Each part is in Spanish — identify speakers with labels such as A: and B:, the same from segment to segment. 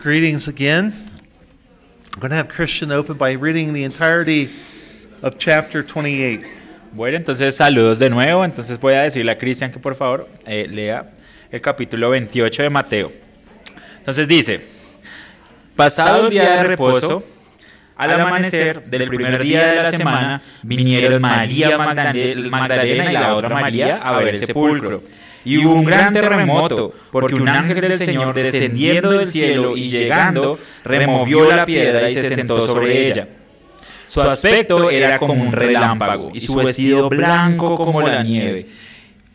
A: greetings again. I'm going to have Christian open by reading the entirety of chapter 28.
B: Bueno, entonces saludos de nuevo. Entonces voy a decirle a Cristian que por favor eh, lea el capítulo 28 de Mateo. Entonces dice, pasado el día de reposo, al amanecer del primer día de la semana, vinieron María Magdalena y la otra María a ver el sepulcro. Y hubo un gran terremoto, porque un ángel del Señor descendiendo del cielo y llegando, removió la piedra y se sentó sobre ella. Su aspecto era como un relámpago y su vestido blanco como la nieve.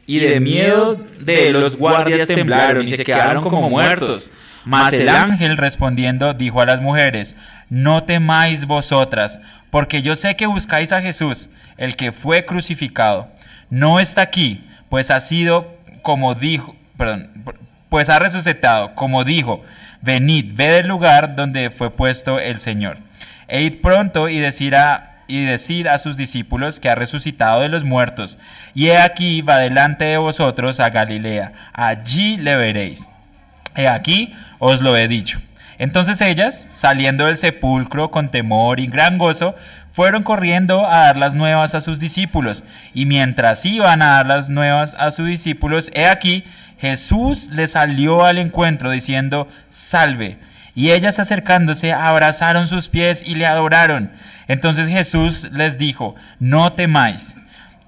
B: Y de miedo de los guardias temblaron y se quedaron como muertos. Mas el ángel respondiendo dijo a las mujeres, no temáis vosotras, porque yo sé que buscáis a Jesús, el que fue crucificado. No está aquí, pues ha sido como dijo, perdón, pues ha resucitado, como dijo, venid, ved el lugar donde fue puesto el Señor. E id pronto y decir a, y decir a sus discípulos que ha resucitado de los muertos, y he aquí va delante de vosotros a Galilea, allí le veréis. He aquí os lo he dicho. Entonces ellas, saliendo del sepulcro con temor y gran gozo, fueron corriendo a dar las nuevas a sus discípulos. Y mientras iban a dar las nuevas a sus discípulos, he aquí, Jesús les salió al encuentro diciendo, salve. Y ellas acercándose abrazaron sus pies y le adoraron. Entonces Jesús les dijo, no temáis.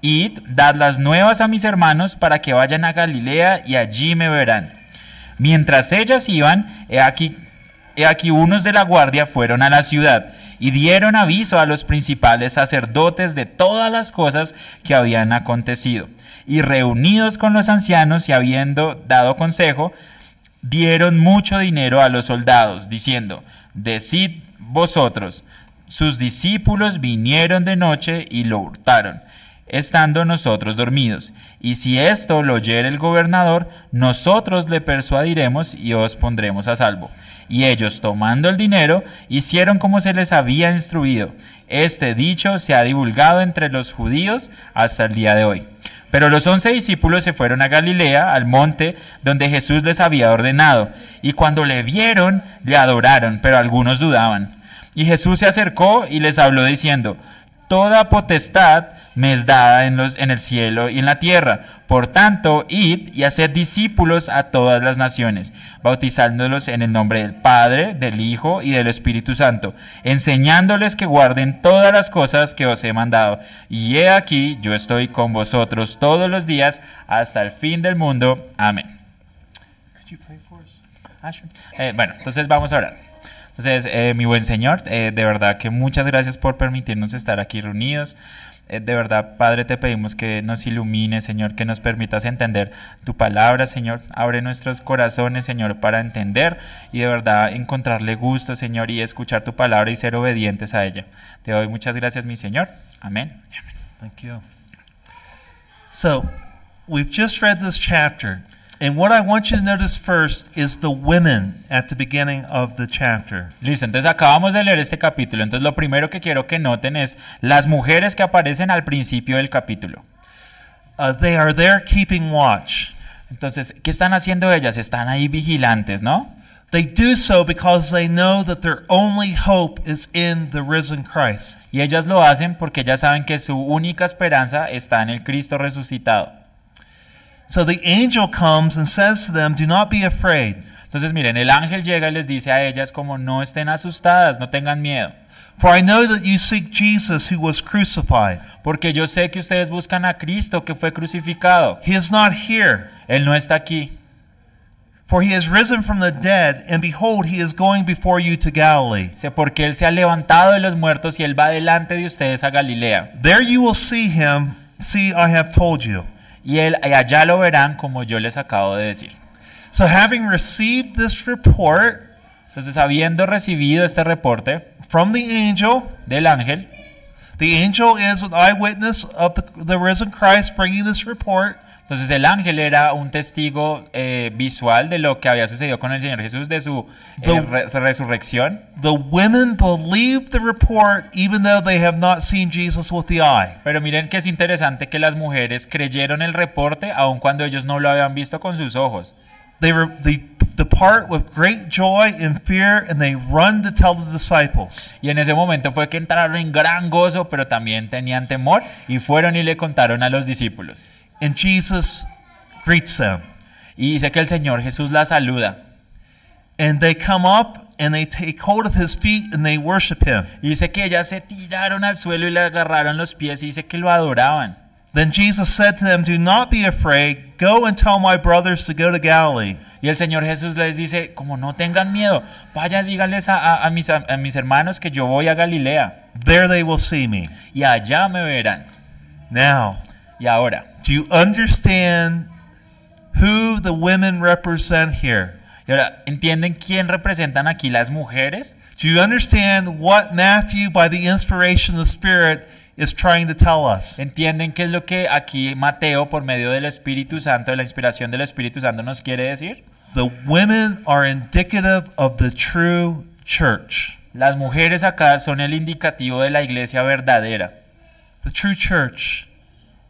B: Id, dad las nuevas a mis hermanos para que vayan a Galilea y allí me verán. Mientras ellas iban, he aquí Aquí unos de la guardia fueron a la ciudad y dieron aviso a los principales sacerdotes de todas las cosas que habían acontecido. Y reunidos con los ancianos y habiendo dado consejo, dieron mucho dinero a los soldados, diciendo, Decid vosotros, sus discípulos vinieron de noche y lo hurtaron estando nosotros dormidos. Y si esto lo oyere el gobernador, nosotros le persuadiremos y os pondremos a salvo. Y ellos, tomando el dinero, hicieron como se les había instruido. Este dicho se ha divulgado entre los judíos hasta el día de hoy. Pero los once discípulos se fueron a Galilea, al monte donde Jesús les había ordenado, y cuando le vieron, le adoraron, pero algunos dudaban. Y Jesús se acercó y les habló diciendo, Toda potestad me es dada en, los, en el cielo y en la tierra. Por tanto, id y haced discípulos a todas las naciones, bautizándolos en el nombre del Padre, del Hijo y del Espíritu Santo, enseñándoles que guarden todas las cosas que os he mandado. Y he aquí, yo estoy con vosotros todos los días hasta el fin del mundo. Amén. Eh, bueno, entonces vamos a orar. Entonces, eh, mi buen Señor, eh, de verdad que muchas gracias por permitirnos estar aquí reunidos. Eh, de verdad, Padre, te pedimos que nos ilumine, Señor, que nos permitas entender tu palabra, Señor. Abre nuestros corazones, Señor, para entender y de verdad encontrarle gusto, Señor, y escuchar tu palabra y ser obedientes a ella. Te doy muchas gracias, mi Señor. Amén.
A: Thank you. So, we've just read this chapter. And what I want you to notice first is the women at the beginning of the chapter.
B: Listo, entonces acabamos de leer este capítulo. Entonces lo primero que quiero que noten es las mujeres que aparecen al principio del capítulo.
A: Uh, they are there keeping watch.
B: Entonces, ¿qué están haciendo ellas? Están ahí vigilantes, ¿no?
A: They do so because they know that their only hope is in the risen Christ.
B: Y ellas lo hacen porque ellas saben que su única esperanza está en el Cristo resucitado.
A: So the angel comes and says to them, Do not be afraid.
B: Entonces miren, el ángel llega y les dice a ellas como no estén asustadas, no tengan miedo.
A: For I know that you seek Jesus who was crucified.
B: Porque yo sé que ustedes buscan a Cristo que fue crucificado.
A: He is not here.
B: Él no está aquí.
A: For he has risen from the dead, and behold, he is going before you to Galilee.
B: Porque él se ha levantado de los muertos y él va delante de ustedes a Galilea.
A: There you will see him. See, I have told you.
B: Y él y allá lo verán como yo les acabo de decir.
A: So having received this report
B: Entonces, habiendo recibido este reporte
A: from the angel,
B: del ángel,
A: the angel is an eyewitness of the, the risen Christ bringing this report.
B: Entonces el ángel era un testigo eh, visual de lo que había sucedido con el Señor Jesús, de su eh, re- resurrección.
A: The women believed the report even though they have not seen Jesus with the eye.
B: Pero miren que es interesante que las mujeres creyeron el reporte aun cuando ellos no lo habían visto con sus ojos.
A: they, re, they depart with great joy and fear, and they run to tell the disciples.
B: Y en ese momento fue que entraron en gran gozo, pero también tenían temor y fueron y le contaron a los discípulos.
A: And Jesus greets them.
B: Y dice que el Señor Jesús la saluda.
A: And they come up and they take hold of his feet and they worship him.
B: Y dice que ellas se tiraron al suelo y le agarraron los pies y dice que lo adoraban.
A: Then Jesus said to them, Do not be afraid. Go and tell my brothers to go to Galilee.
B: Y el Señor Jesús les dice, como no tengan miedo, vayan, díganles a, a- a mis, a mis hermanos que yo voy a Galilea
A: There they will see me.
B: y allá me verán.
A: Now,
B: Y ahora,
A: do you understand who the women represent here?
B: y ahora, ¿entienden quién representan aquí las mujeres?
A: Do you understand what Matthew, by the inspiration of the Spirit, is trying to tell us?
B: ¿Entienden qué es lo que aquí Mateo, por medio del Espíritu Santo, de la inspiración del Espíritu Santo, nos quiere decir?
A: The women are indicative of the true church.
B: Las mujeres acá son el indicativo de la iglesia verdadera.
A: The true church.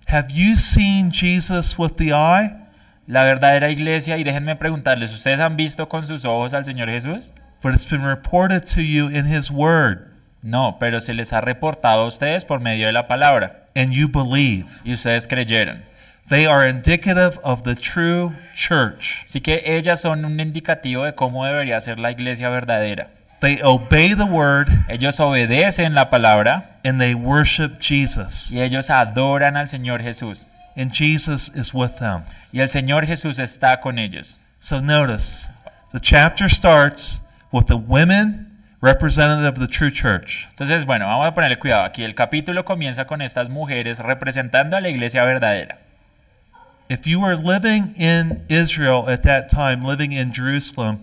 A: Have you seen Jesus with the eye?
B: La verdadera iglesia, y déjenme preguntarles, ¿ustedes han visto con sus ojos al Señor Jesús?
A: But it's been reported to you in His Word,
B: No, pero se les ha reportado a ustedes por medio de la palabra,
A: and you believe.
B: y ustedes creyeron.
A: They are indicative of the true church.
B: Así que ellas son un indicativo de cómo debería ser la iglesia verdadera.
A: They obey the Word
B: Ellos obedecen la palabra
A: and they worship Jesus.
B: y ellos adoran al Señor Jesús.
A: And Jesus is with them.
B: Y el Señor Jesús está con ellos.
A: So notice, the chapter starts with the women representative of the true church.
B: Entonces, bueno, vamos a ponerle cuidado. Aquí el capítulo comienza con estas mujeres representando a la iglesia verdadera.
A: If you were living in Israel at that time, living in Jerusalem,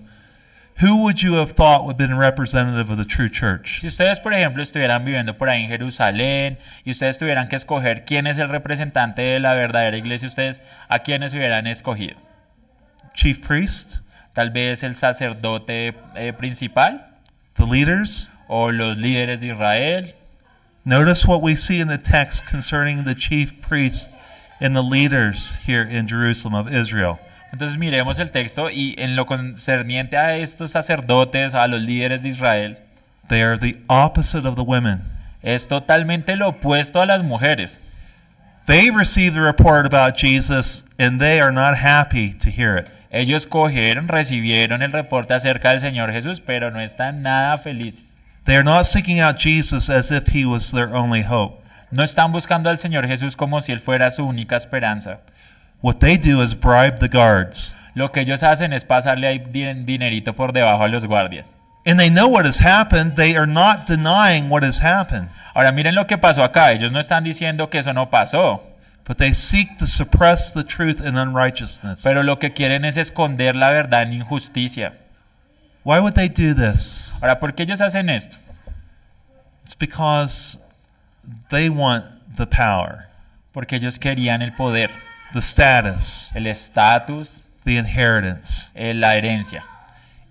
A: who would you have thought would have been representative of the true church?
B: Si ustedes, por ejemplo, estuvieran viviendo por ahí en Jerusalén y ustedes tuvieran que escoger quién es el representante de la verdadera iglesia, ustedes a quiénes hubieran escogido.
A: Chief priest,
B: Tal vez el sacerdote eh, principal
A: the leaders.
B: o los líderes de Israel.
A: Notice what we see in the text concerning the chief priest and the leaders here in Jerusalem of Israel.
B: Entonces miremos el texto y en lo concerniente a estos sacerdotes, a los líderes de Israel,
A: They are the opposite of the women.
B: es totalmente lo opuesto a las mujeres.
A: They receive the report about Jesus and they are not happy to hear it.
B: Ellos cogieron, recibieron el reporte acerca del Señor Jesús, pero no están nada felices.
A: They are not seeking out Jesus as if he was their only hope.
B: No están buscando al Señor Jesús como si Él fuera su única esperanza.
A: What they do is bribe the guards.
B: Lo que ellos hacen es pasarle ahí din- dinerito por debajo a los guardias.
A: And they know what has happened. They are not denying what has happened,
B: Ahora miren lo que pasó acá. Ellos no están diciendo que eso no pasó,
A: but they seek to suppress the truth in unrighteousness.
B: pero lo que quieren es esconder la verdad en injusticia.
A: Why would they do this?
B: Ahora, ¿por qué ellos hacen esto?
A: It's because they want the power,
B: Porque ellos querían el poder,
A: the status,
B: el estatus,
A: the inheritance.
B: eh, la herencia.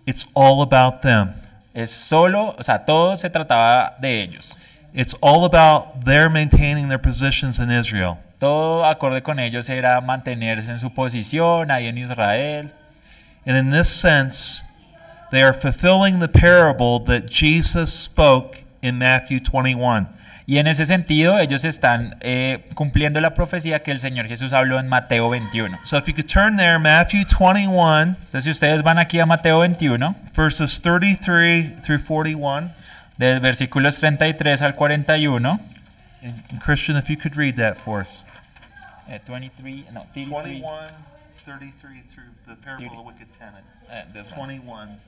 A: It's all about them.
B: Es solo, o sea, todo se trataba de ellos.
A: It's all about their maintaining their positions in Israel.
B: Todo acorde con ellos era mantenerse en su posición ahí en Israel.
A: And in this sense, they are fulfilling the parable that Jesus spoke in Matthew 21.
B: Y en ese sentido, ellos están eh, cumpliendo la profecía que el Señor Jesús habló en Mateo 21.
A: So if you could turn there, Matthew 21,
B: Entonces, si ustedes van aquí a Mateo 21,
A: verses 33 through 41.
B: de versículos 33 al 41.
A: And Christian, if you could read that for us.
B: eh, 23, no, 33,
A: 21, 33 through the parable of the wicked tenant.
B: eh, this one,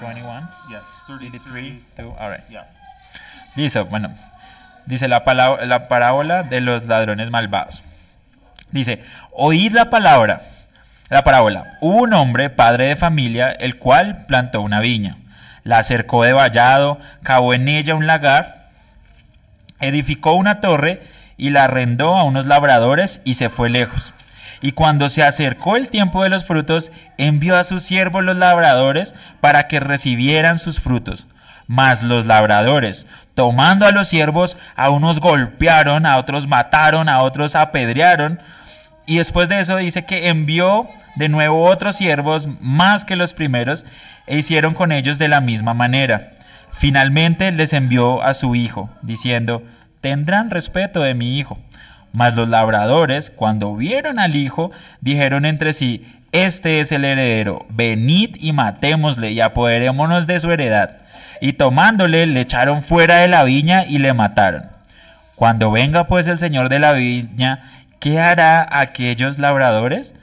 A: 21.
B: 21,
A: Yes,
B: 33,
A: 33.
B: 2, all right.
A: Yeah.
B: Dice, bueno, dice la, palabra, la parábola de los ladrones malvados. Dice, oíd la palabra, la parábola. Hubo un hombre, padre de familia, el cual plantó una viña, la cercó de vallado, cavó en ella un lagar, edificó una torre y la arrendó a unos labradores y se fue lejos. Y cuando se acercó el tiempo de los frutos, envió a sus siervos los labradores para que recibieran sus frutos. Mas los labradores, tomando a los siervos, a unos golpearon, a otros mataron, a otros apedrearon, y después de eso dice que envió de nuevo otros siervos más que los primeros e hicieron con ellos de la misma manera. Finalmente les envió a su hijo, diciendo, tendrán respeto de mi hijo. Mas los labradores, cuando vieron al hijo, dijeron entre sí, este es el heredero, venid y matémosle y apoderémonos de su heredad. Y tomándole le echaron fuera de la viña y le mataron. Cuando venga pues el señor de la viña, ¿qué hará aquellos labradores?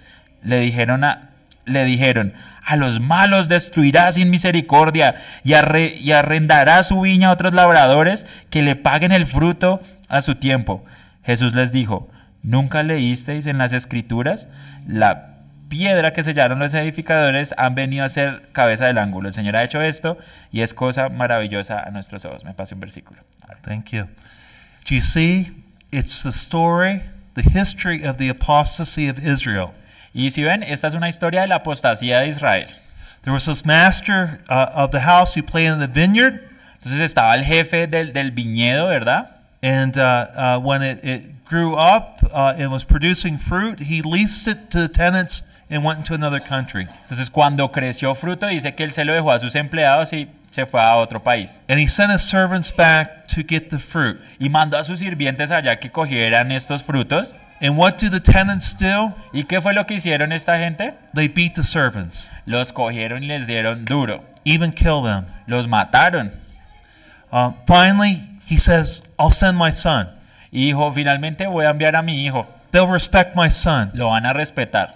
B: Le dijeron a, le dijeron, a los malos destruirá sin misericordia y, arre- y arrendará su viña a otros labradores que le paguen el fruto a su tiempo. Jesús les dijo, ¿nunca leísteis en las escrituras? La piedra que sellaron los edificadores han venido a ser cabeza del ángulo. El Señor ha hecho esto y es cosa maravillosa a nuestros ojos. Me pase un versículo.
A: Thank you. Do you see? It's the story, the history of the apostasy of Israel.
B: Y si ven, esta es una historia de la apostasía de Israel.
A: There was this master uh, of the house who planted the vineyard,
B: Entonces estaba el jefe del, del viñedo, ¿verdad?
A: And uh, uh, when it, it grew up uh, and was producing fruit, he leased it to the tenants and went into another country.
B: Entonces cuando creció fruto dice que él se lo dejó a sus empleados y se fue a otro país.
A: And he sent his servants back to get the fruit.
B: Y mandó a sus sirvientes allá que cogieran estos frutos.
A: And what do the tenants do?
B: ¿Y qué fue lo que hicieron esta gente?
A: They beat the servants,
B: Los cogieron y les dieron duro.
A: even kill them.
B: Los mataron.
A: Uh, finally, he says, I'll send my son.
B: Y dijo, finalmente voy a enviar a mi hijo.
A: They'll respect my son.
B: Lo van a respetar.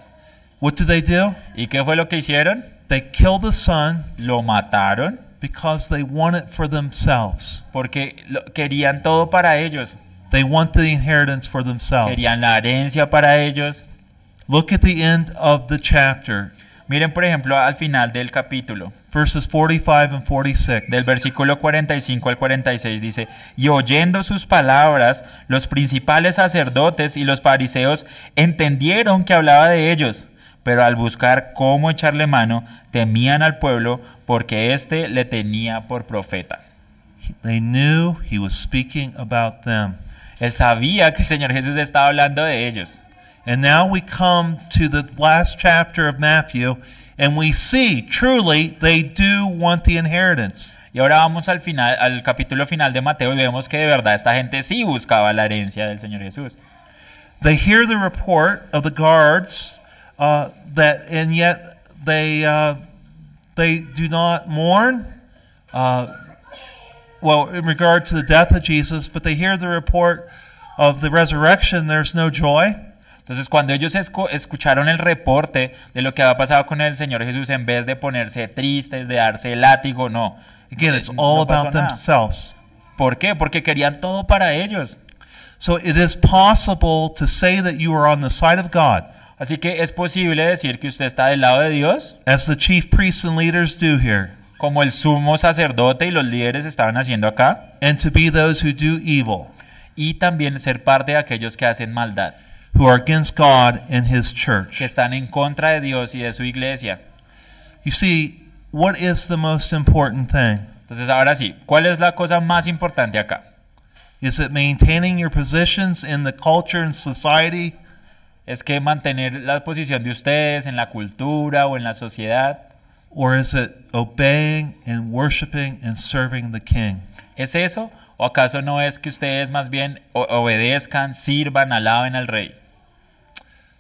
A: What do they do?
B: ¿Y qué fue lo que hicieron?
A: They kill the son
B: Lo mataron
A: because they want it for themselves.
B: porque lo- querían todo para ellos.
A: They want the inheritance for themselves.
B: Querían la herencia para ellos.
A: Look at the end of the chapter,
B: Miren, por ejemplo, al final del capítulo.
A: verses 45 and 46.
B: Del versículo 45 al 46 dice, y oyendo sus palabras, los principales sacerdotes y los fariseos entendieron que hablaba de ellos, pero al buscar cómo echarle mano, temían al pueblo porque éste le tenía por profeta.
A: They knew he was speaking about them.
B: Él sabía que el Señor Jesús estaba hablando de ellos.
A: And now we come to the last chapter of Matthew, and we see truly they do want the inheritance.
B: Y ahora vamos al final, al capítulo final de Mateo y vemos que de verdad esta gente sí buscaba la herencia del Señor Jesús.
A: They hear the report of the guards uh, that, and yet they uh, they do not mourn. Uh, well, in regard to the death of Jesus, but they hear the report of the resurrection. There's no joy.
B: Entonces, cuando ellos escu- escucharon el reporte de lo que había pasado con el Señor Jesús, en vez de ponerse tristes, de darse el látigo, no.
A: Again, it's
B: No
A: all
B: pasó
A: about themselves.
B: ¿Por qué? Porque querían todo para ellos.
A: So it is possible to say that you are on the side of God,
B: Así que es posible decir que usted está del lado de Dios,
A: as the chief priests and leaders do here,
B: como el sumo sacerdote y los líderes estaban haciendo acá,
A: and to be those who do evil,
B: y también ser parte de aquellos que hacen maldad,
A: who are against God and His church.
B: que están en contra de Dios y de su iglesia.
A: You see, what is the most important thing?
B: Entonces, ahora sí, ¿cuál es la cosa más importante acá?
A: Is it maintaining your positions in the culture and society,
B: ¿Es que mantener la posición de ustedes en la cultura o en la sociedad?
A: or is it obeying and worshiping and serving the King?
B: ¿Es eso? ¿O acaso no es que ustedes más bien obedezcan, sirvan, alaben al rey?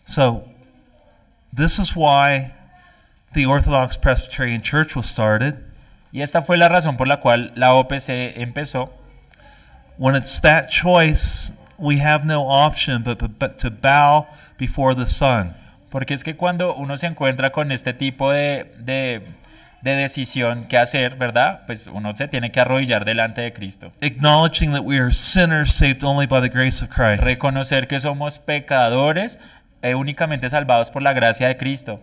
A: So, this is why the Orthodox Presbyterian Church was started.
B: Y esta fue la razón por la cual la OPC empezó.
A: When it's that choice, we have no option but, but, but to bow before the Son.
B: Porque es que cuando uno se encuentra con este tipo de, de, de decisión que hacer, ¿verdad? Pues uno se tiene que arrodillar delante de Cristo.
A: acknowledging that we are sinners saved only by the grace of Christ.
B: Reconocer que somos pecadores eh, únicamente salvados por la gracia de Cristo.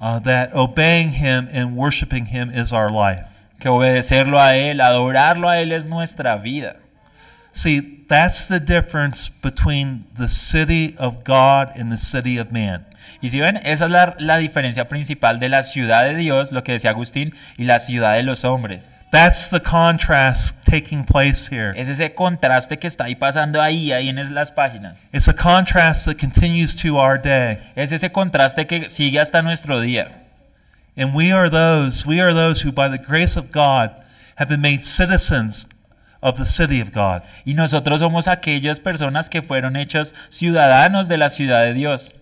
A: Uh, that obeying Him and worshiping Him is our life.
B: Que obedecerlo a Él, adorarlo a Él es nuestra vida.
A: See, that's the difference between the city of God and the city of man.
B: Y si ven, esa es la, la diferencia principal de la ciudad de Dios, lo que decía Agustín, y la ciudad de los hombres.
A: That's the contrast taking place here.
B: Es ese contraste que está ahí pasando ahí, ahí en las páginas.
A: It's a contrast that continues to our day.
B: Es ese contraste que sigue hasta nuestro día.
A: And we are those, we are those who by the grace of God have been made citizens of the city of God.
B: Y nosotros somos aquellas personas que fueron hechos ciudadanos de la ciudad de Dios.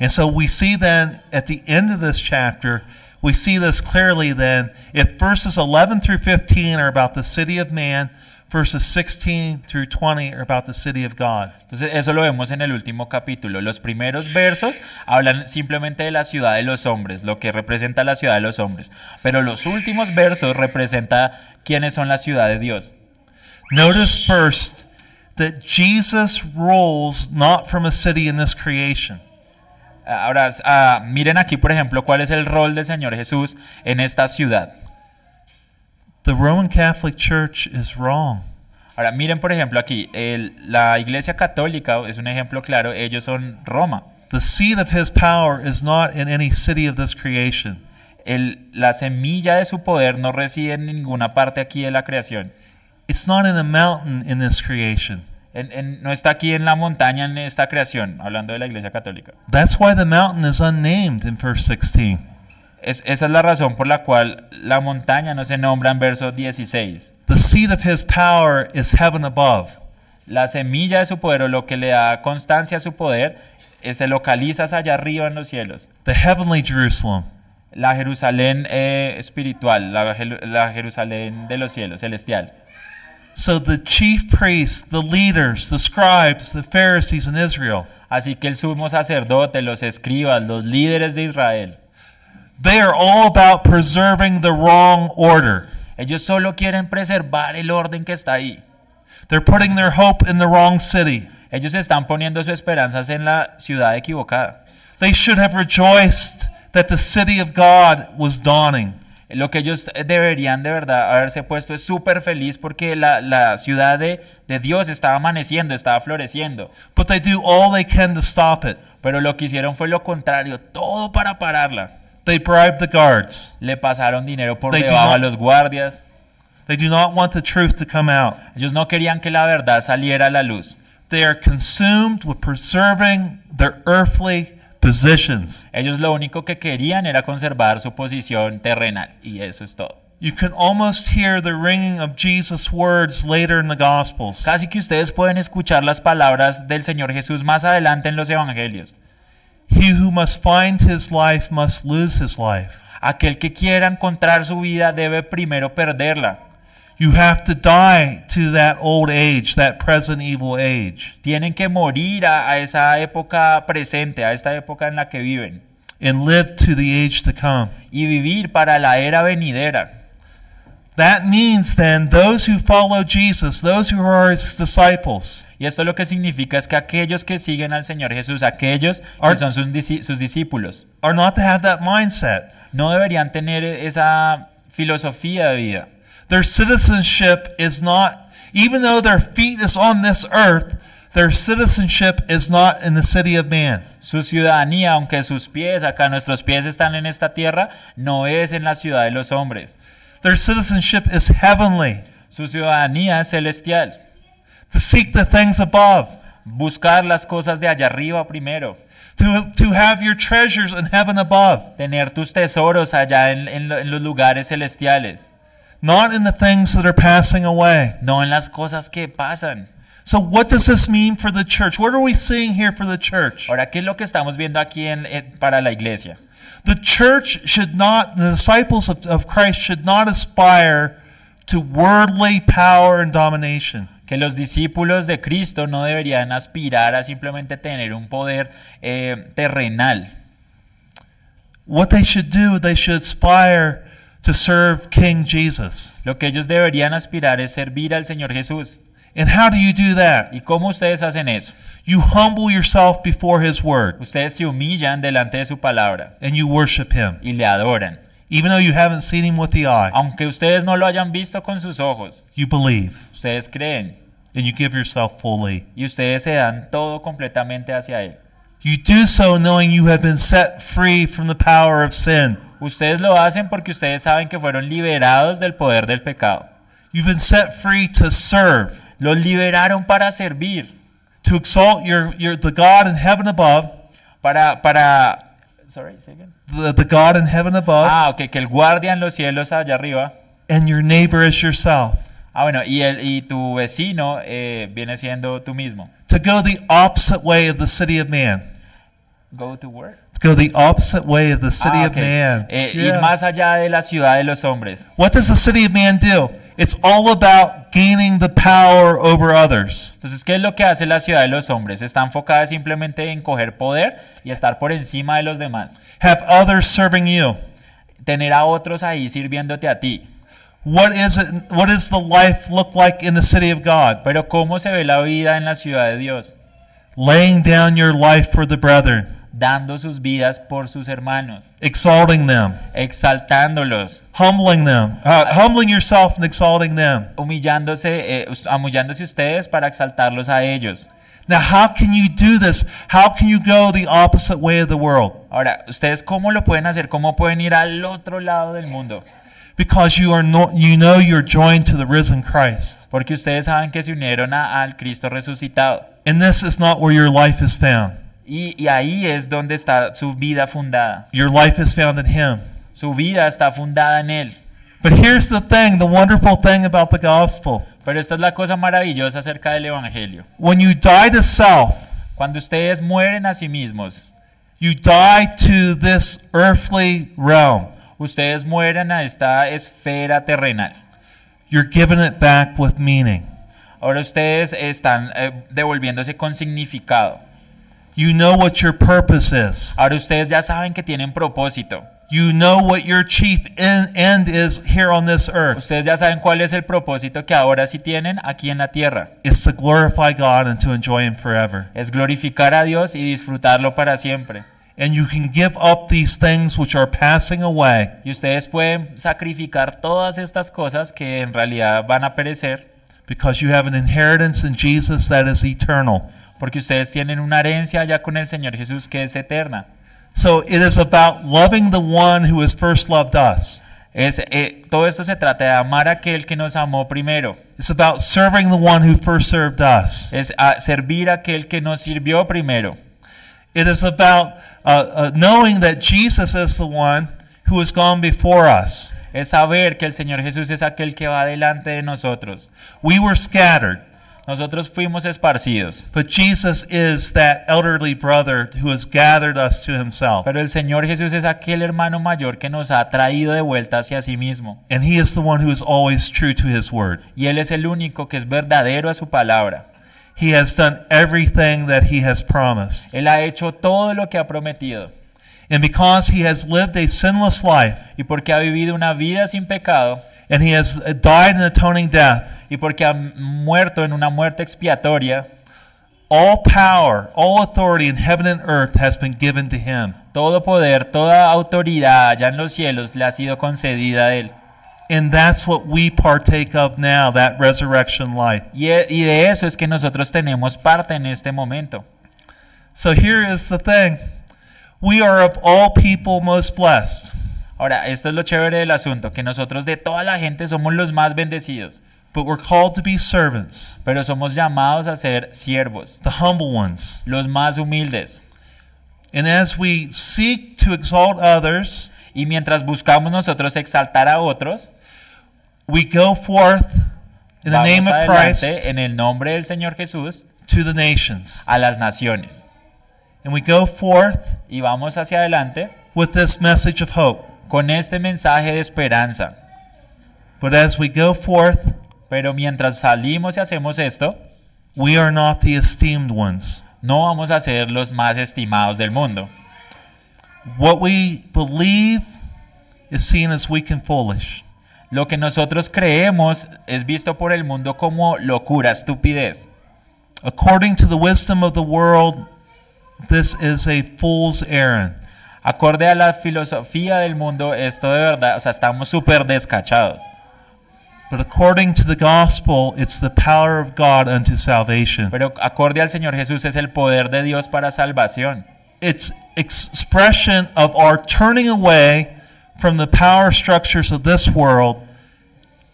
A: And so we see then at the end of this chapter, we see this clearly then. If verses 11 through 15 are about the city of man, verses 16 through 20 are about the city of God.
B: Entonces eso lo vemos en el último capítulo. Los primeros versos hablan simplemente de la ciudad de los hombres, lo que representa la ciudad de los hombres. Pero los últimos versos representa quiénes son la ciudad de Dios.
A: Notice first that Jesus rules not from a city in this creation.
B: Ahora, ah, miren aquí, por ejemplo, cuál es el rol del Señor Jesús en esta ciudad.
A: The Roman Catholic Church is wrong.
B: Ahora, miren, por ejemplo, aquí, el- la Iglesia Católica es un ejemplo claro, ellos son Roma.
A: The seed of his power is not in any city of this creation.
B: El- la semilla de su poder no reside en ninguna parte aquí de la creación.
A: It's not in a mountain in this creation.
B: En- en- no está aquí en la montaña en esta creación, hablando de la Iglesia Católica.
A: That's why the mountain is unnamed in verse 16.
B: Es- esa es la razón por la cual la montaña no se nombra en verso 16.
A: The seed of his power is heaven above.
B: La semilla de su poder o lo que le da constancia a su poder eh, se localiza allá arriba en los cielos.
A: the heavenly Jerusalem.
B: La Jerusalén eh, espiritual, la, la Jerusalén de los cielos, celestial.
A: So the chief priests, the leaders, the scribes, the Pharisees in Israel,
B: Así que el sumo sacerdote, los escribas, los líderes de Israel,
A: they are all about preserving the wrong order.
B: ellos solo quieren preservar el orden que está ahí.
A: They're putting their hope in the wrong city.
B: Ellos están poniendo sus esperanzas en la ciudad equivocada.
A: They should have rejoiced that the city of God was dawning.
B: Lo que ellos deberían de verdad haberse puesto es súper feliz porque la, la ciudad de, de Dios estaba amaneciendo, estaba floreciendo.
A: But they do all they can to stop it.
B: Pero lo que hicieron fue lo contrario, todo para pararla.
A: They bribe the guards.
B: Le pasaron dinero por
A: They
B: debajo a
A: not-
B: los guardias.
A: They do not want the truth to come out.
B: Ellos no querían que la verdad saliera a la luz.
A: They are consumed with preserving their earthly positions.
B: Ellos lo único que querían era conservar su posición terrenal. Y eso es todo.
A: You can almost hear the ringing of Jesus' words later in the Gospels.
B: Casi que ustedes pueden escuchar las palabras del Señor Jesús más adelante en los evangelios.
A: He who must find his life must lose his life.
B: Aquel que quiera encontrar su vida debe primero perderla.
A: You have to die to that old age, that present evil age,
B: Tienen que morir a, a esa época presente, a esta época en la que viven.
A: and live to the age to come.
B: Y vivir para la era venidera.
A: That means then those who follow Jesus, those who are his disciples,
B: Y esto lo que significa es que aquellos que siguen al Señor Jesús, aquellos que son sus, sus discípulos,
A: are not to have that mindset.
B: no deberían tener esa filosofía de vida.
A: Their citizenship is not, even though their feet is on this earth, their citizenship is not in the city of man.
B: Su ciudadanía, aunque sus pies, acá nuestros pies están en esta tierra, no es en la ciudad de los hombres.
A: Their citizenship is heavenly,
B: Su ciudadanía es celestial.
A: to seek the things above,
B: Buscar las cosas de allá arriba primero.
A: to, to have your treasures in heaven above,
B: Tener tus tesoros allá en, en en los lugares celestiales.
A: Not in the things that are passing away.
B: No en las cosas que pasan.
A: So, what does this mean for the church? What are we seeing here for the church?
B: Ahora, ¿qué es lo que estamos viendo aquí en- en- para la iglesia?
A: The church should not, the disciples of, of Christ should not aspire to worldly power and domination.
B: Que los discípulos de Cristo no deberían aspirar a simplemente tener un poder eh, terrenal.
A: What they should do, they should aspire to serve King Jesus.
B: Lo que ellos deberían aspirar es servir al Señor Jesús.
A: And how do you do that?
B: ¿Y cómo ustedes hacen eso?
A: You humble yourself before His Word
B: Ustedes se humillan delante de su palabra
A: and you worship Him,
B: y le adoran.
A: even though you haven't seen Him with the eye.
B: Aunque ustedes no lo hayan visto con sus ojos,
A: You believe
B: ustedes creen
A: and you give yourself fully.
B: y ustedes se dan todo completamente hacia Él.
A: You do so knowing you have been set free from the power of sin.
B: Ustedes lo hacen porque ustedes saben que fueron liberados del poder del pecado.
A: You've been set free to serve,
B: Los liberaron para servir,
A: to exalt your, your the God in heaven above,
B: para para Sorry, say again.
A: the, the God in heaven above,
B: Ah, ok, que el guardia en los cielos allá arriba.
A: and your neighbor as yourself.
B: Ah, bueno, y el y tu vecino eh, viene siendo tú mismo.
A: To go the opposite way of the city of man.
B: Go to work.
A: Go the opposite way of the city
B: Ah,
A: of man.
B: Eh,
A: Yeah.
B: Ir más allá de la ciudad de los hombres.
A: What does the city of man do? It's all about gaining the power over others.
B: Entonces, ¿qué es lo que hace la ciudad de los hombres? Está enfocada simplemente en coger poder y estar por encima de los demás.
A: Have others serving you.
B: Tener a otros ahí sirviéndote a ti.
A: What is it what does the life look like in the city of God?
B: Pero ¿cómo se ve la vida en la ciudad de Dios?
A: Laying down your life for the brethren,
B: Dando sus vidas por sus hermanos,
A: exalting them,
B: exaltándolos,
A: humbling them, uh, humbling yourself and exalting them.
B: humillándose, eh, humillándose ustedes para exaltarlos a ellos.
A: Now, how can you do this? How can you go the opposite way of the world?
B: Ahora, ¿ustedes cómo lo pueden hacer? ¿Cómo pueden ir al otro lado del mundo?
A: Because you are no, you know you're joined to the risen Christ.
B: Porque ustedes saben que se unieron a- al Cristo resucitado.
A: And this is not where your life is found.
B: Y, y ahí es donde está su vida fundada.
A: Your life is found in Him.
B: Su vida está fundada en Él.
A: But here's the thing the wonderful thing about the gospel.
B: Pero esta es la cosa maravillosa acerca del Evangelio.
A: When you die to self,
B: Cuando ustedes mueren a sí mismos,
A: you die to this earthly realm.
B: ustedes mueren a esta esfera terrenal.
A: You're giving it back with meaning.
B: Ahora ustedes están eh, devolviéndose con significado.
A: You know what your purpose is.
B: Ahora ustedes ya saben que tienen propósito.
A: You know what your chief en- end is here on this earth.
B: Ustedes ya saben cuál es el propósito que ahora sí tienen aquí en la tierra.
A: It's to glorify God and to enjoy Him forever.
B: Es glorificar a Dios y disfrutarlo para siempre.
A: And you can give up these things which are passing away
B: Y ustedes pueden sacrificar todas estas cosas que en realidad van a perecer
A: because you have an inheritance in Jesus that is eternal.
B: porque ustedes tienen una herencia ya con el Señor Jesús que es eterna.
A: So it is about loving the one who has first loved us.
B: Es, eh, todo esto se trata de amar a aquel que nos amó primero.
A: It's about serving the one who first served us.
B: Es a servir a aquel que nos sirvió primero.
A: It is about uh, uh, knowing that Jesus is the one who has gone before us.
B: Es saber que el Señor Jesús es aquel que va delante de nosotros.
A: We were scattered,
B: Nosotros fuimos esparcidos,
A: but Jesus is that elderly brother who has gathered us to himself.
B: pero el Señor Jesús es aquel hermano mayor que nos ha traído de vuelta hacia sí mismo.
A: And he is the one who is always true to his word.
B: Y Él es el único que es verdadero a su palabra.
A: He has done everything that he has promised.
B: Él ha hecho todo lo que ha prometido.
A: And because he has lived a sinless life
B: Y porque ha vivido una vida sin pecado,
A: and he has uh, died an atoning death,
B: y porque ha muerto en una muerte expiatoria,
A: all power, all authority in heaven and earth has been given to him.
B: todo poder, toda autoridad allá en los cielos le ha sido concedida a Él.
A: And that's what we partake of now, that resurrection life.
B: Y, y de eso es que nosotros tenemos parte en este momento.
A: So here is the thing we are of all people most blessed,
B: Ahora, esto es lo chévere del asunto, que nosotros de toda la gente somos los más bendecidos,
A: but we're called to be servants,
B: pero somos llamados a ser siervos,
A: the humble ones.
B: los más humildes.
A: And as we seek to exalt others,
B: Y mientras buscamos nosotros exaltar a otros,
A: we go forth in the name of Christ
B: en el nombre del Señor Jesús
A: to the nations.
B: a las naciones.
A: And we go forth
B: Y vamos hacia adelante
A: with this message of hope.
B: con este mensaje de esperanza.
A: But as we go forth,
B: Pero mientras salimos y hacemos esto,
A: we are not the esteemed ones.
B: no vamos a ser los más estimados del mundo.
A: What we believe is seen as weak and foolish.
B: Lo que nosotros creemos es visto por el mundo como locura, estupidez.
A: According to the wisdom of the world, this is a fool's errand.
B: Acorde a la filosofía del mundo, esto de verdad, o sea, estamos súper descachados.
A: But according to the gospel, it's the power of God unto salvation.
B: Pero acorde al Señor Jesús es el poder de Dios para salvación.
A: It's expression of our turning away from the power structures of this world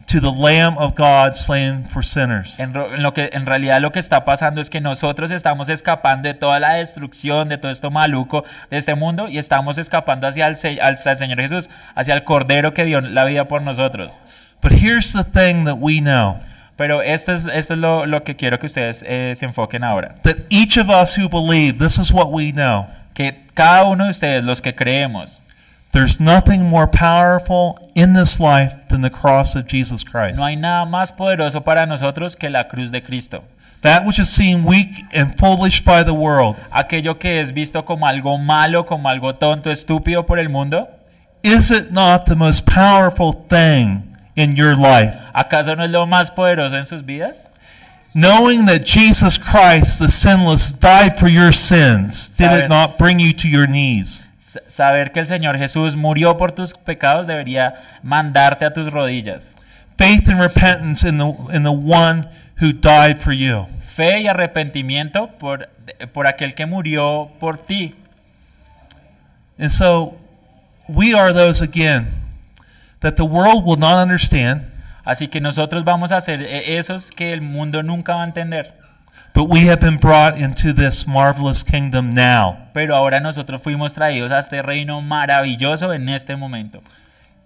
A: to the Lamb of God slain for sinners.
B: En, ro- en lo que, en realidad lo que está pasando es que nosotros estamos escapando de toda la destrucción, de todo esto maluco de este mundo y estamos escapando hacia el, se- al, al Señor Jesús, hacia el Cordero que dio la vida por nosotros.
A: But here's the thing that we know
B: Pero esto es, esto es lo, lo que quiero que ustedes eh, se enfoquen ahora.
A: that each of us who believe, this is what we know.
B: Que cada uno de ustedes, los que creemos,
A: There's nothing more powerful in this life than the cross of Jesus Christ.
B: no hay nada más poderoso para nosotros que la cruz de Cristo.
A: That which is seen weak and foolish by the world,
B: Aquello que es visto como algo malo, como algo tonto, estúpido por el mundo,
A: is it not the most powerful thing in your life?
B: ¿acaso no es lo más poderoso en sus vidas?
A: Knowing that Jesus Christ, the sinless, died for your sins, did it not bring you to your knees?
B: Saber que el Señor Jesús murió por tus pecados debería mandarte a tus rodillas.
A: Faith and repentance in the in the one who died for you.
B: Fe y arrepentimiento por, por aquel que murió por ti.
A: And so we are those again that the world will not understand,
B: Así que nosotros vamos a ser eh, esos que el mundo nunca va a entender.
A: But we have been brought into this marvelous kingdom now.
B: Pero ahora nosotros fuimos traídos a este reino maravilloso en este momento.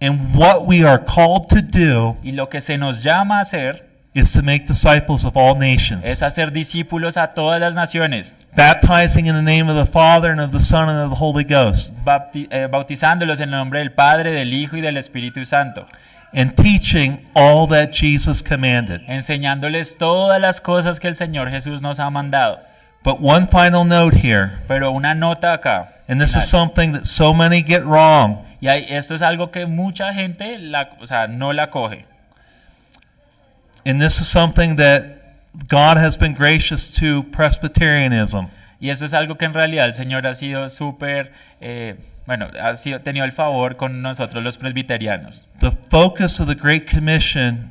A: And what we are called to do
B: Y lo que se nos llama a hacer
A: is to make disciples of all nations,
B: es hacer discípulos a todas las naciones,
A: baptizing in the name of the Father and of the Son and of the Holy Ghost,
B: bapti- eh, bautizándolos en el nombre del Padre, del Hijo y del Espíritu Santo,
A: and teaching all that Jesus commanded.
B: enseñándoles todas las cosas que el Señor Jesús nos ha mandado.
A: But one final note here,
B: Pero una nota acá.
A: and this is something that so many get wrong.
B: Y hay- esto es algo que mucha gente la, o sea, no la coge.
A: And this is something that God has been gracious to Presbyterianism.
B: Y eso es algo que en realidad el Señor ha sido súper, eh, bueno, ha sido, tenido el favor con nosotros los presbiterianos.
A: The focus of the Great Commission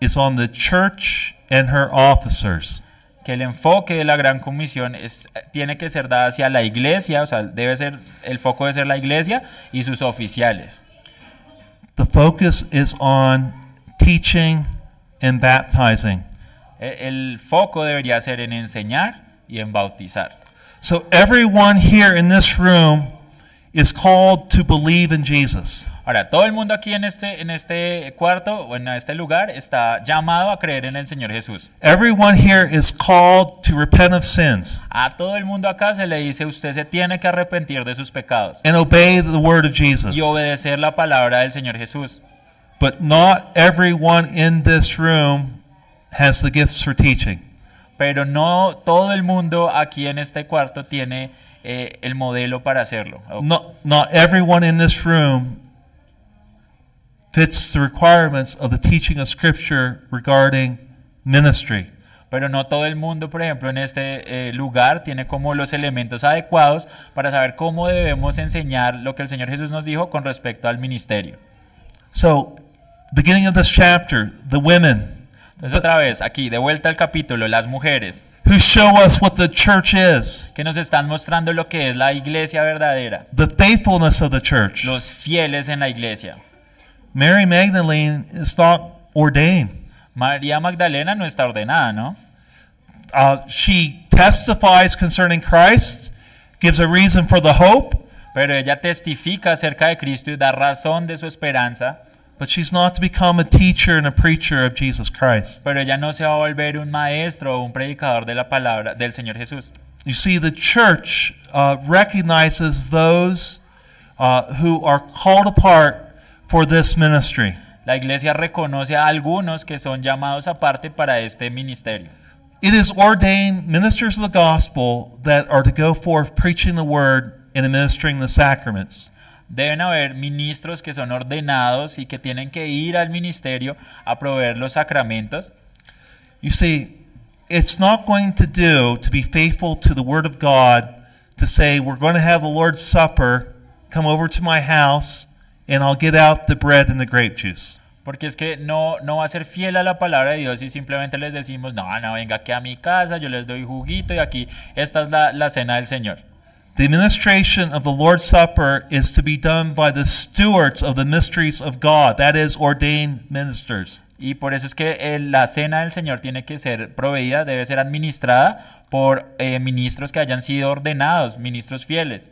A: is on the church and her officers.
B: Que el enfoque de la Gran Comisión es, tiene que ser dada hacia la iglesia, o sea, debe ser, el foco de ser la iglesia y sus oficiales.
A: The focus is on teaching and baptizing.
B: E- El foco debería ser en enseñar y en bautizar.
A: So everyone here in this room is called to believe in Jesus.
B: Ahora, todo el mundo aquí en este, en este cuarto o en este lugar está llamado a creer en el Señor Jesús.
A: Everyone here is called to repent of sins
B: A todo el mundo acá se le dice, usted se tiene que arrepentir de sus pecados
A: and obey the word of Jesus.
B: y obedecer la palabra del Señor Jesús.
A: But not everyone in this room has the gifts for teaching.
B: Pero no todo el mundo aquí en este cuarto tiene eh, el modelo para hacerlo. O-
A: Not, not everyone in this room fits the requirements of the teaching of Scripture regarding ministry.
B: Pero no todo el mundo, por ejemplo, en este eh, lugar tiene como los elementos adecuados para saber cómo debemos enseñar lo que el Señor Jesús nos dijo con respecto al ministerio.
A: So, beginning of this chapter, the women
B: Entonces otra vez, aquí, de vuelta al capítulo, las mujeres
A: who show us what the church is,
B: que nos están mostrando lo que es la iglesia verdadera,
A: the faithfulness of the church.
B: los fieles en la iglesia.
A: Mary Magdalene is not ordained.
B: María Magdalena no está ordenada, ¿no?
A: Uh, she testifies concerning Christ, gives a reason for the hope,
B: Pero ella testifica acerca de Cristo y da razón de su esperanza,
A: but she's not to become a teacher and a preacher of Jesus Christ.
B: pero ella no se va a volver un maestro o un predicador de la palabra del Señor Jesús.
A: You see, the church uh, recognizes those uh, who are called apart for this ministry.
B: La iglesia reconoce a algunos que son llamados aparte para este ministerio.
A: It is ordained ministers of the gospel that are to go forth preaching the word and administering the sacraments.
B: Deben haber ministros que son ordenados y que tienen que ir al ministerio a proveer los sacramentos.
A: You see, it's not going to do to be faithful to the word of God to say, we're going to have the Lord's Supper, come over to my house, and I'll get out the bread and the grape juice.
B: Porque es que no, no va a ser fiel a la palabra de Dios y simplemente les decimos, no, no, venga aquí a mi casa, yo les doy juguito y aquí esta es la, la cena del Señor.
A: The administration of the Lord's Supper is to be done by the stewards of the mysteries of God, that is, ordained ministers.
B: Y por eso es que eh, la cena del Señor tiene que ser proveída, debe ser administrada por eh, ministros que hayan sido ordenados, ministros fieles.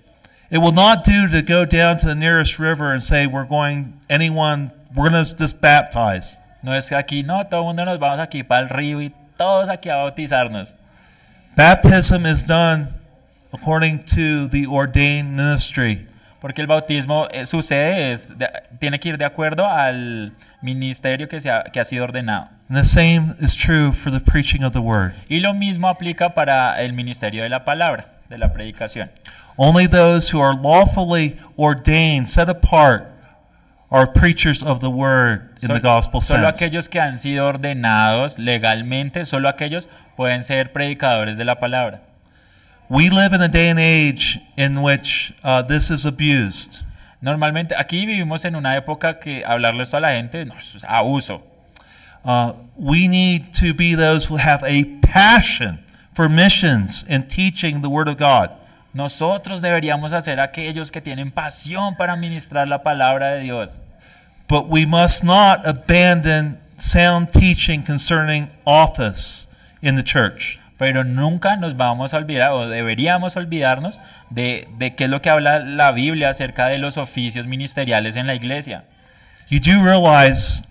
A: It will not do to go down to the nearest river and say, We're going, anyone, we're going to just baptize.
B: No es que aquí, no, todo mundo nos vamos aquí para el río y todos aquí a bautizarnos.
A: Baptism is done according to the ordained ministry.
B: Porque el bautismo eh, sucede, es de- tiene que ir de acuerdo al ministerio que, se ha, que ha sido ordenado.
A: And the same is true for the preaching of the word.
B: Y lo mismo aplica para el ministerio de la palabra, de la predicación.
A: Only those who are lawfully ordained, set apart, are preachers of the word in the gospel
B: solo aquellos que han sido ordenados legalmente, solo aquellos pueden ser predicadores de la palabra.
A: We live in a day and age in which uh, this is abused.
B: Normalmente aquí vivimos en una época que hablarle esto a la gente no, es abuso.
A: Uh, we need to be those who have a passion for missions and teaching the Word of God.
B: Nosotros deberíamos hacer aquellos que tienen pasión para ministrar la palabra de Dios.
A: But we must not abandon sound teaching concerning office in the church.
B: Pero nunca nos vamos a olvidar o deberíamos olvidarnos de, de qué es lo que habla la Biblia acerca de los oficios ministeriales en la iglesia.
A: You do realize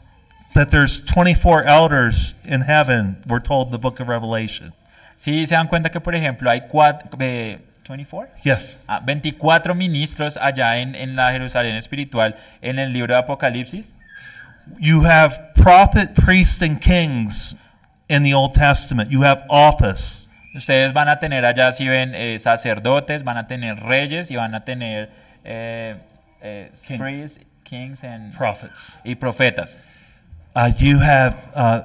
A: that there's 24 elders in heaven, we're told in the book of Revelation.
B: Si se dan cuenta que, por ejemplo, hay cuatro, eh, 24?
A: Yes.
B: Ah, 24 ministros allá en, en la Jerusalén espiritual en el libro de Apocalipsis.
A: You have prophet, priests, and kings in the Old Testament. You have office.
B: Ustedes van a tener allá, si ven, eh, sacerdotes, van a tener reyes y van a tener eh, eh,
A: King.
B: priests, kings and-
A: Prophets.
B: y profetas.
A: Uh, you have uh,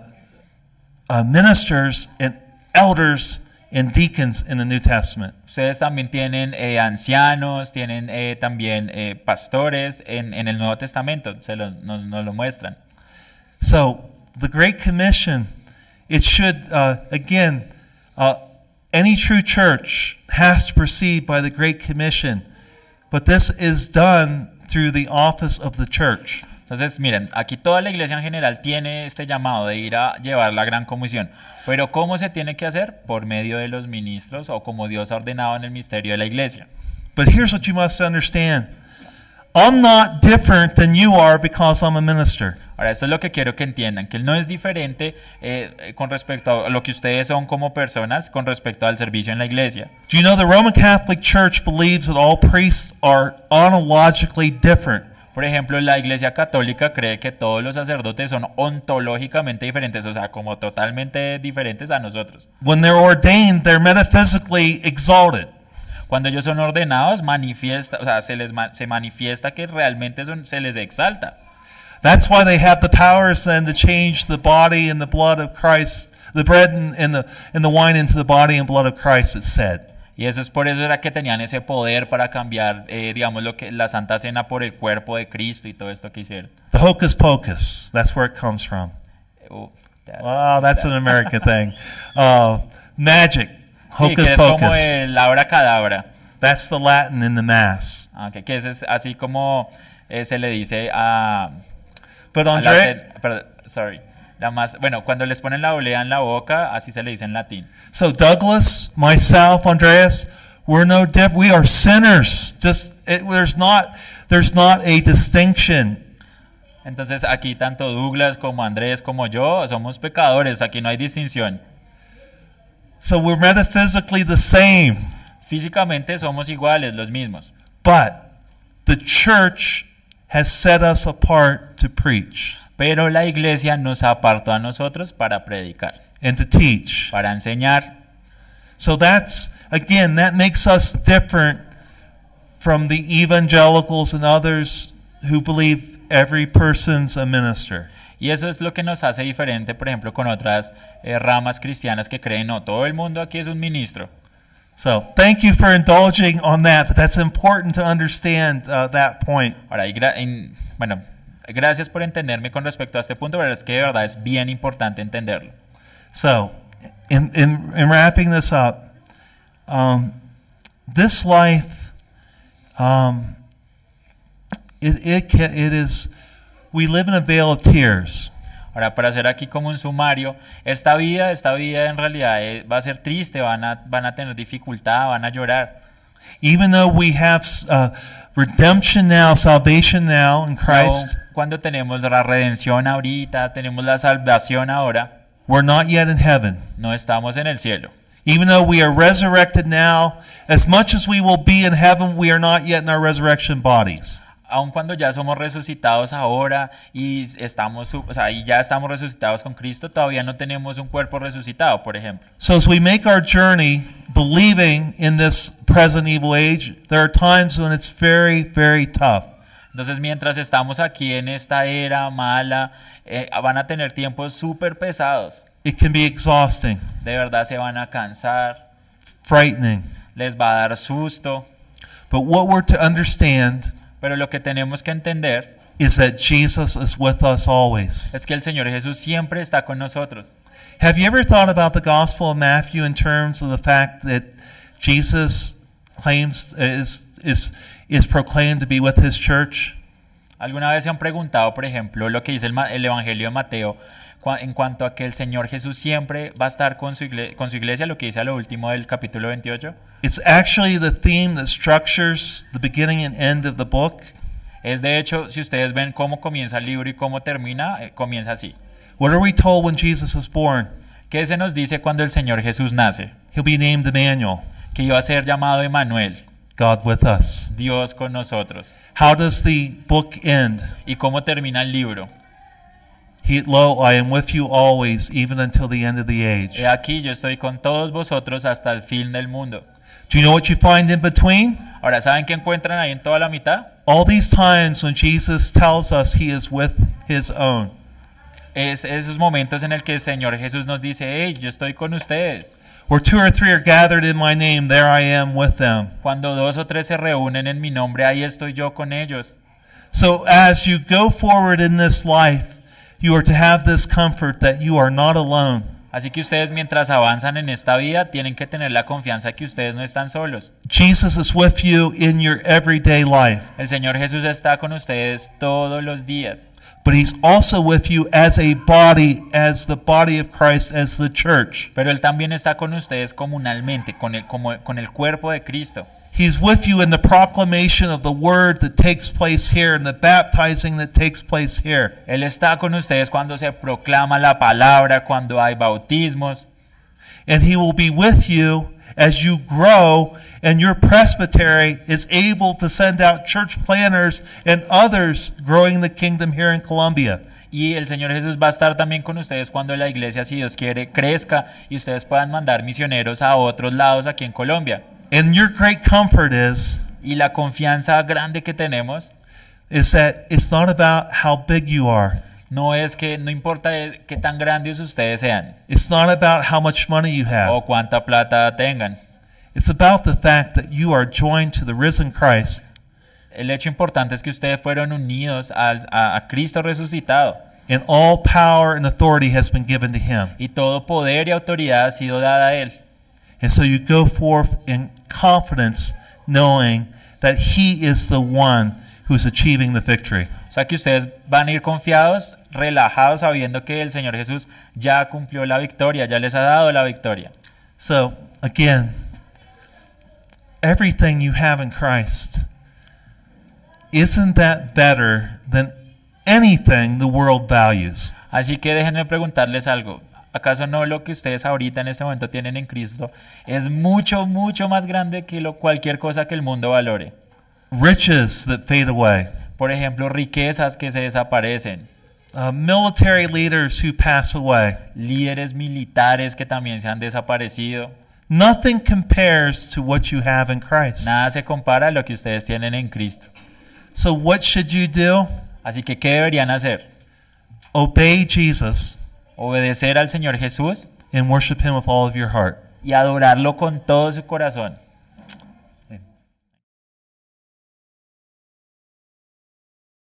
A: uh, ministers and elders and deacons in the New Testament.
B: Ustedes también tienen eh, ancianos, tienen eh, también eh, pastores en, en el Nuevo Testamento, se lo, nos, nos lo muestran.
A: So the Great Commission, it should uh, again, uh, any true church has to proceed by the Great Commission, but this is done through the office of the church.
B: Entonces, miren, aquí toda la iglesia en general tiene este llamado de ir a llevar la gran comisión. Pero ¿cómo se tiene que hacer? Por medio de los ministros o como Dios ha ordenado en el misterio de la iglesia.
A: But here's what you must understand: I'm not different than you are because I'm a minister.
B: Ahora, esto es lo que quiero que entiendan, que Él no es diferente eh, eh, con respecto a lo que ustedes son como personas con respecto al servicio en la iglesia.
A: Do you know the Roman Catholic Church believes that all priests are ontologically different?
B: Por ejemplo, la iglesia católica cree que todos los sacerdotes son ontológicamente diferentes, o sea, como totalmente diferentes a nosotros.
A: When they're ordained, they're metaphysically exalted.
B: Cuando ellos son ordenados, manifiesta, o sea, se les se manifiesta que realmente son, se les exalta.
A: That's why they have the powers then to change the body and the blood of Christ, the bread and, and the and the wine into the body and blood of Christ. It's said.
B: Y eso es por eso era que tenían ese poder para cambiar, eh, digamos, lo que la Santa Cena por el cuerpo de Cristo y todo esto que hicieron.
A: The hocus pocus. That's where it comes from.
B: Uf, that-
A: Wow, that's an American thing. Uh, magic.
B: Sí, que
A: Hocus
B: es como el abracadabra.
A: That's the Latin in the Mass.
B: Ah, que, que es así como eh, se le dice a,
A: But
B: a la
A: Andre,
B: cen- perdón, sorry, la más, bueno, cuando les ponen la olea en la boca, así se le dice en latín.
A: so Douglas, myself, Andreas, we're no different. We are sinners. Just it, there's not there's not a distinction.
B: Entonces aquí tanto Douglas como Andrés como yo somos pecadores, aquí no hay distinción.
A: So we're metaphysically the same.
B: Físicamente somos iguales, los mismos.
A: But the church has set us apart to preach
B: Pero la iglesia nos apartó a nosotros para predicar,
A: and to teach.
B: para enseñar.
A: So that's, again, that makes us different from the evangelicals and others who believe every person's a minister.
B: Y eso es lo que nos hace diferente, por ejemplo, con otras eh, ramas cristianas que creen, no, todo el mundo aquí es un ministro.
A: So thank you for indulging on that, but that's important to understand uh, that point.
B: Ahora, y gra- en- bueno, gracias por entenderme con respecto a este punto, pero es que de verdad es bien importante entenderlo.
A: So, in, in, in wrapping this up, um, this life, um, it, it, can, it is, we live in a vale of tears.
B: Ahora, para hacer aquí como un sumario, esta vida, esta vida en realidad eh, va a ser triste, van a, van a tener dificultad, van a llorar.
A: Even though we have uh, redemption now, salvation now in Christ,
B: Aun Cuando tenemos la redención ahorita, tenemos la salvación ahora,
A: we're not yet in heaven.
B: no estamos en el cielo.
A: Even though we are resurrected now, as much as we will be in heaven, we are not yet in our resurrection bodies.
B: Aun cuando ya somos resucitados ahora y estamos, o sea, y ya estamos resucitados con Cristo, todavía no tenemos un cuerpo resucitado, por ejemplo.
A: So as we make our journey believing in this present evil age, there are times when it's very, very tough.
B: Entonces, mientras estamos aquí en esta era mala, eh, van a tener tiempos súper pesados.
A: It can be exhausting,
B: De verdad se van a cansar,
A: frightening.
B: les va a dar susto.
A: But what we're to understand
B: Pero lo que tenemos que entender
A: is that Jesus is with us always.
B: es que el Señor Jesús siempre está con nosotros.
A: Have you ever thought about the Gospel of Matthew in terms of the fact that Jesus claims is is is proclaimed to be with his church?
B: ¿Alguna vez se han preguntado, por ejemplo, lo que dice el, el Evangelio de Mateo en cuanto a que el Señor Jesús siempre va a estar con su, igle- con su iglesia, lo que dice a lo último del capítulo 28?
A: It's actually the theme that structures the beginning and end of the book.
B: Es de hecho, si ustedes ven cómo comienza el libro y cómo termina, eh, comienza así.
A: What are we told when Jesus is born?
B: ¿Qué se nos dice cuando el Señor Jesús nace?
A: He'll be named Emmanuel,
B: Que iba a ser llamado Emanuel,
A: God with us.
B: Dios con nosotros.
A: How does the book end?
B: ¿Y cómo termina el libro?
A: He, lo, I am with you always, even until the end of the age.
B: He aquí, yo estoy con todos vosotros hasta el fin del mundo.
A: Do you know what you find in between?
B: Ahora, ¿saben qué encuentran ahí en toda la mitad?
A: All these times when Jesus tells us he is with his own.
B: Es esos momentos en el que el Señor Jesús nos dice, hey, yo estoy con ustedes.
A: Where two or three are gathered in my name, there I am with them.
B: Cuando dos o tres se reúnen en mi nombre, ahí estoy yo con ellos.
A: So as you go forward in this life, you are to have this comfort that you are not alone.
B: Así que ustedes mientras avanzan en esta vida tienen que tener la confianza que ustedes no están solos.
A: Jesus is with you in your everyday life,
B: El Señor Jesús está con ustedes todos los días.
A: but he's also with you as a body, as the body of Christ, as the church.
B: Pero Él también está con ustedes comunalmente, con el, como, con el cuerpo de Cristo.
A: He's with you in the proclamation of the word that takes place here and the baptizing that takes place here.
B: Él está con ustedes cuando se proclama la palabra, cuando hay bautismos.
A: And he will be with you as you grow and your presbytery is able to send out church planners and others growing the kingdom here in Colombia.
B: Y el Señor Jesús va a estar también con ustedes cuando la iglesia, si Dios quiere, crezca y ustedes puedan mandar misioneros a otros lados aquí en Colombia.
A: And your great comfort is
B: Y la confianza grande que tenemos
A: is that it's not about how big you are.
B: no es que no importa qué tan grandes ustedes sean
A: It's not about how much money you have.
B: o cuánta plata tengan.
A: It's about the fact that you are joined to the risen Christ
B: El hecho importante es que ustedes fueron unidos al- a, a Cristo resucitado
A: and all power and authority has been given to him.
B: y todo poder y autoridad ha sido dada a Él.
A: And so you go forth in confidence knowing that he is the one who's achieving the victory.
B: O sea que ustedes van a ir confiados, relajados, sabiendo que el Señor Jesús ya cumplió la victoria, ya les ha dado la victoria.
A: So again, everything you have in Christ isn't that better than anything the world values?
B: Así que déjenme preguntarles algo. ¿Acaso no lo que ustedes ahorita en este momento tienen en Cristo es mucho, mucho más grande que lo, cualquier cosa que el mundo valore?
A: Riches that fade away,
B: Por ejemplo, riquezas que se desaparecen,
A: uh, military leaders who pass away.
B: líderes militares que también se han desaparecido.
A: Nothing compares to what you have in Christ.
B: Nada se compara a lo que ustedes tienen en Cristo.
A: So, what should you do?
B: Así que, ¿qué deberían hacer?
A: Obey Jesus
B: Obedecer al Señor Jesús
A: and worship Him with all of your heart.
B: y adorarlo con todo su corazón.